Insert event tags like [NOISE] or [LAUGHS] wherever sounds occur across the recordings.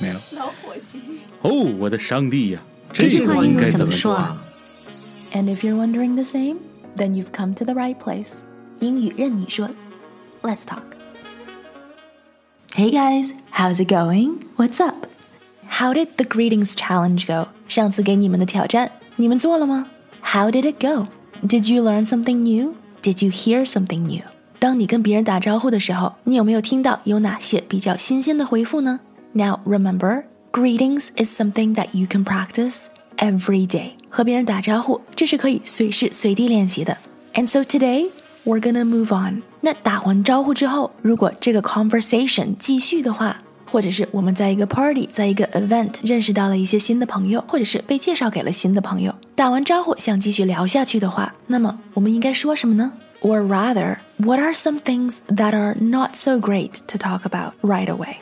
没有老伙计。哦，我的上帝呀！这句话应该怎么说啊？And if [LAUGHS] you're wondering the same, then you've come to the right place. 英语任你说，Let's talk. Hey guys, how's it going? What's up? How did the greetings challenge go? 上次给你们的挑战，你们做了吗？How did it go? Did you learn something new? Did you hear something new? 当你跟别人打招呼的时候，你有没有听到有哪些比较新鲜的回复呢 ？now remember, greetings is something that you can practice every day. 和别人打招呼，这是可以随时随地练习的。And so today we're gonna move on. 那打完招呼之后，如果这个 conversation 继续的话，或者是我们在一个 party，在一个 event 认识到了一些新的朋友，或者是被介绍给了新的朋友，打完招呼想继续聊下去的话，那么我们应该说什么呢？Or rather, what are some things that are not so great to talk about right away?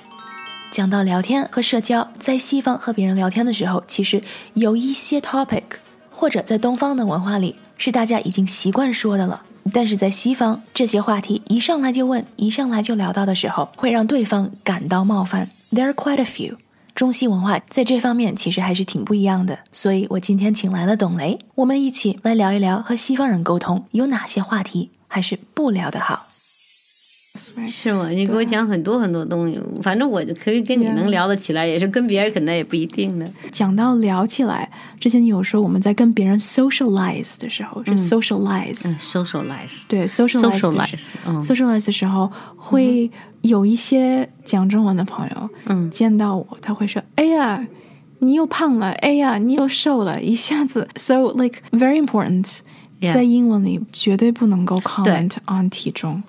讲到聊天和社交，在西方和别人聊天的时候，其实有一些 topic，或者在东方的文化里是大家已经习惯说的了。但是在西方，这些话题一上来就问，一上来就聊到的时候，会让对方感到冒犯。There are quite a few。中西文化在这方面其实还是挺不一样的。所以我今天请来了董雷，我们一起来聊一聊和西方人沟通有哪些话题还是不聊的好。是吗？你给我讲很多很多东西，反正我可以跟你能聊得起来，也是跟别人可能也不一定的。讲到聊起来，之前你有说我们在跟别人 socialize 的时候是 socialize，socialize，对 socialize，socialize 的时候会有一些讲中文的朋友，嗯，见到我他会说：“哎呀，你又胖了，哎呀，你又瘦了，一下子。” So like very important，在英文里绝对不能够 comment on 体重。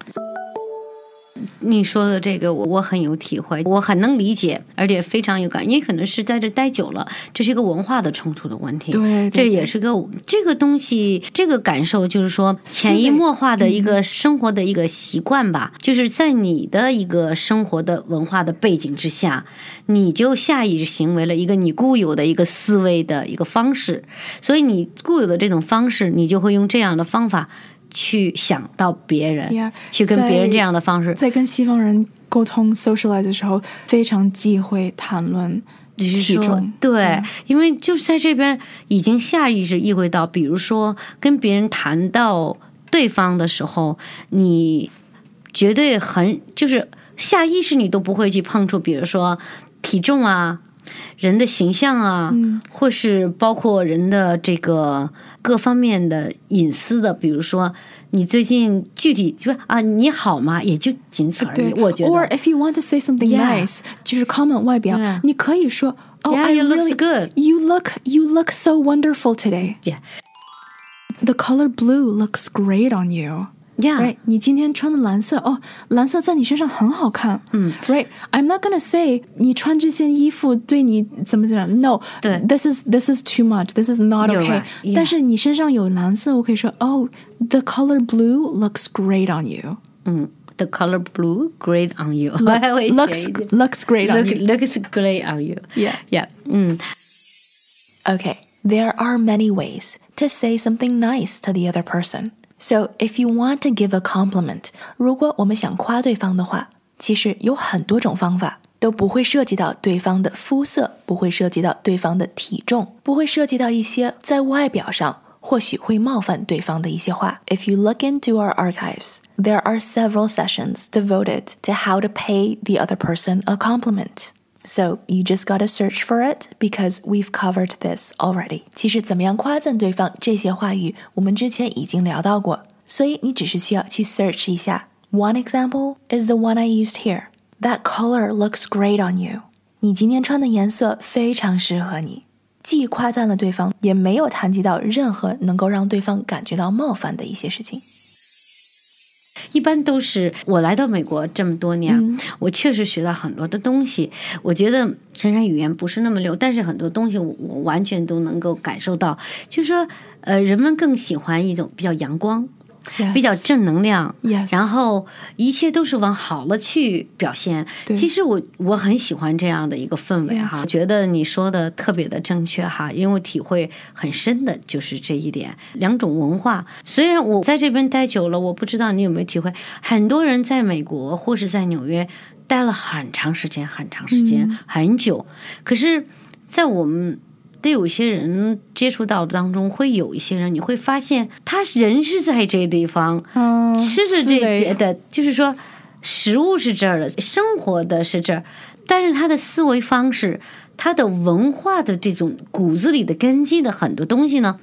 你说的这个，我我很有体会，我很能理解，而且非常有感。你可能是在这待久了，这是一个文化的冲突的问题。对，这也是个这个东西，这个感受就是说潜移默化的一个生活的一个习惯吧。就是在你的一个生活的文化的背景之下，你就下意识行为了一个你固有的一个思维的一个方式，所以你固有的这种方式，你就会用这样的方法。去想到别人，去跟别人这样的方式，在跟西方人沟通 socialize 的时候，非常忌讳谈论体重。对，因为就是在这边已经下意识意会到，比如说跟别人谈到对方的时候，你绝对很就是下意识你都不会去碰触，比如说体重啊。人的形象啊，或是包括人的这个各方面的隐私的，比如说你最近具体就是啊，你好吗？也就仅此而已。我觉得。Or if you want to say something nice，就是 comment 外表，你可以说，Oh, I really good. You look, you look so wonderful today. Yeah. The color blue looks great on you. Yeah，right，你今天穿的蓝色哦，蓝色在你身上很好看。嗯，right，I'm not gonna say 你穿这件衣服对你怎么怎么样。No，对，this is this is too much，this is not okay。但是你身上有蓝色，我可以说，Oh，the color blue looks great on you。嗯，the color blue great on you。looks [LAUGHS] looks great on you。looks great on you。Yeah，yeah。嗯。Okay, there are many ways to say something nice to the other person. So if you want to give a compliment，如果我们想夸对方的话，其实有很多种方法，都不会涉及到对方的肤色，不会涉及到对方的体重，不会涉及到一些在外表上或许会冒犯对方的一些话。If you look into our archives, there are several sessions devoted to how to pay the other person a compliment. So you just gotta search for it because we've covered this already. 其实怎么样夸赞对方这些话语，我们之前已经聊到过，所以你只是需要去 search 一下。One example is the one I used here. That color looks great on you. 你今天穿的颜色非常适合你，既夸赞了对方，也没有谈及到任何能够让对方感觉到冒犯的一些事情。 一般都是我来到美国这么多年，我确实学到很多的东西。我觉得虽然语言不是那么溜，但是很多东西我我完全都能够感受到，就是说，呃，人们更喜欢一种比较阳光。比较正能量，然后一切都是往好了去表现。其实我我很喜欢这样的一个氛围哈，觉得你说的特别的正确哈，因为我体会很深的就是这一点。两种文化，虽然我在这边待久了，我不知道你有没有体会，很多人在美国或是在纽约待了很长时间、很长时间、很久，可是，在我们。得有些人接触到当中，会有一些人，你会发现他人是在这地方，吃着这的，就是说食物是这儿的，生活的是这儿，但是他的思维方式，他的文化的这种骨子里的根基的很多东西呢，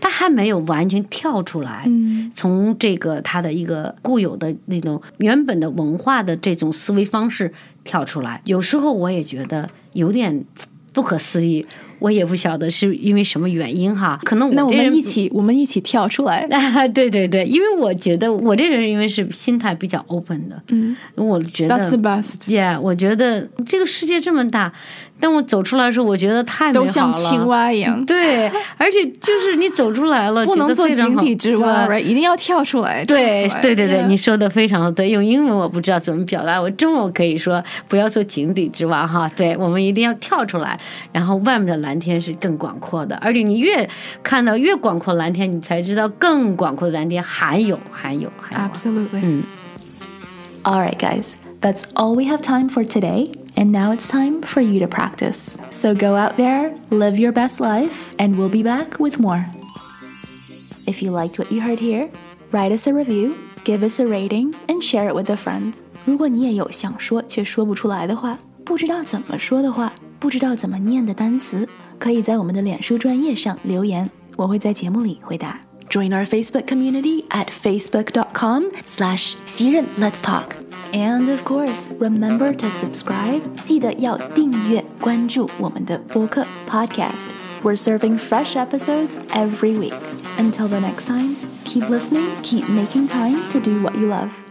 他还没有完全跳出来，从这个他的一个固有的那种原本的文化的这种思维方式跳出来，有时候我也觉得有点不可思议。我也不晓得是因为什么原因哈，可能那我们一起我们一起跳出来。[LAUGHS] 对对对，因为我觉得我这人因为是心态比较 open 的，嗯，我觉得 That's the best. Yeah，我觉得这个世界这么大。当我走出来的时候，我觉得太美好了，都像青蛙一样。对，而且就是你走出来了，不能做井底之蛙，right？一定要跳出来。对，对，对，对，你说的非常的对。用英文我不知道怎么表达，我中文可以说不要做井底之蛙哈。对，我们一定要跳出来，然后外面的蓝天是更广阔的，而且你越看到越广阔蓝天，你才知道更广阔的蓝天还有，还有，还有。Absolutely。嗯。All right, guys, that's all we have time for today. And now it's time for you to practice. So go out there, live your best life, and we'll be back with more. If you liked what you heard here, write us a review, give us a rating, and share it with a friend. 如果你也有想说却说不出来的话，不知道怎么说的话，不知道怎么念的单词，可以在我们的脸书专业上留言，我会在节目里回答。Join our Facebook community at facebook.com slash 袭人 Let's Talk. And of course, remember to subscribe. 记得要订阅关注我们的播客 podcast. We're serving fresh episodes every week. Until the next time, keep listening, keep making time to do what you love.